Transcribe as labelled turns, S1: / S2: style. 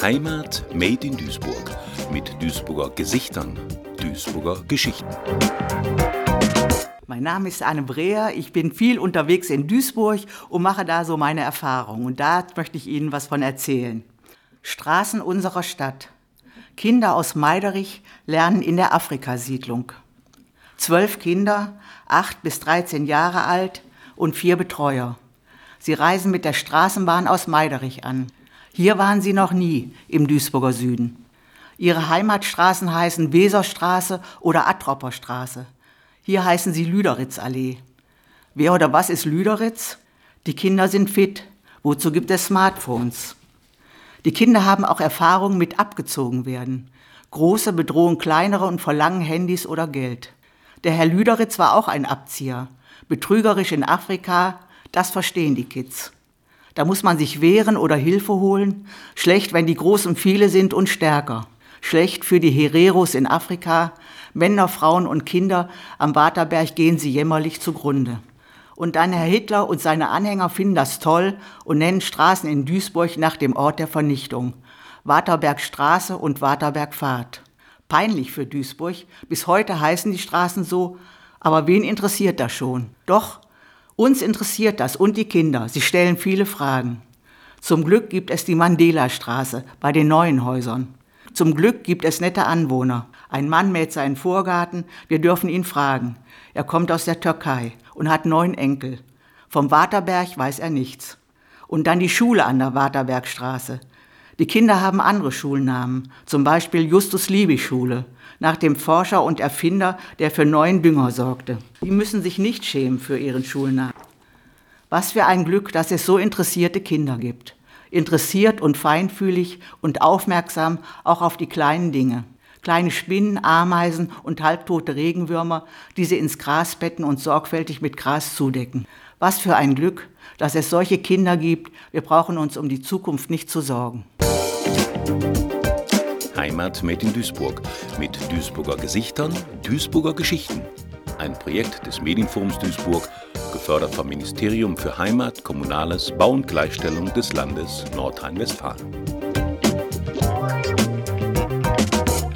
S1: Heimat Made in Duisburg mit Duisburger Gesichtern, Duisburger Geschichten.
S2: Mein Name ist Anne Breher. Ich bin viel unterwegs in Duisburg und mache da so meine Erfahrungen. Und da möchte ich Ihnen was von erzählen. Straßen unserer Stadt. Kinder aus Meiderich lernen in der Afrikasiedlung. Zwölf Kinder, acht bis 13 Jahre alt und vier Betreuer. Sie reisen mit der Straßenbahn aus Meiderich an. Hier waren sie noch nie im Duisburger Süden. Ihre Heimatstraßen heißen Weserstraße oder Attropper Straße. Hier heißen sie Lüderitzallee. Wer oder was ist Lüderitz? Die Kinder sind fit. Wozu gibt es Smartphones? Die Kinder haben auch Erfahrung mit abgezogen werden. Große bedrohen kleinere und verlangen Handys oder Geld. Der Herr Lüderitz war auch ein Abzieher. Betrügerisch in Afrika, das verstehen die Kids. Da muss man sich wehren oder Hilfe holen. Schlecht, wenn die groß und viele sind und stärker. Schlecht für die Hereros in Afrika, Männer, Frauen und Kinder am Waterberg gehen sie jämmerlich zugrunde. Und dann Herr Hitler und seine Anhänger finden das toll und nennen Straßen in Duisburg nach dem Ort der Vernichtung. Waterbergstraße und Waterbergpfad. Peinlich für Duisburg. Bis heute heißen die Straßen so. Aber wen interessiert das schon? Doch, uns interessiert das und die Kinder. Sie stellen viele Fragen. Zum Glück gibt es die Mandela-Straße bei den neuen Häusern. Zum Glück gibt es nette Anwohner. Ein Mann mäht seinen Vorgarten, wir dürfen ihn fragen. Er kommt aus der Türkei und hat neun Enkel. Vom Waterberg weiß er nichts. Und dann die Schule an der Waterbergstraße. Die Kinder haben andere Schulnamen, zum Beispiel Justus Liebig Schule, nach dem Forscher und Erfinder, der für neuen Dünger sorgte. Die müssen sich nicht schämen für ihren Schulnamen. Was für ein Glück, dass es so interessierte Kinder gibt. Interessiert und feinfühlig und aufmerksam auch auf die kleinen Dinge kleine Spinnen, Ameisen und halbtote Regenwürmer, die sie ins Gras betten und sorgfältig mit Gras zudecken. Was für ein Glück, dass es solche Kinder gibt. Wir brauchen uns um die Zukunft nicht zu sorgen.
S1: Heimat Made in Duisburg mit Duisburger Gesichtern, Duisburger Geschichten. Ein Projekt des Medienforums Duisburg, gefördert vom Ministerium für Heimat, Kommunales, Bau und Gleichstellung des Landes Nordrhein-Westfalen.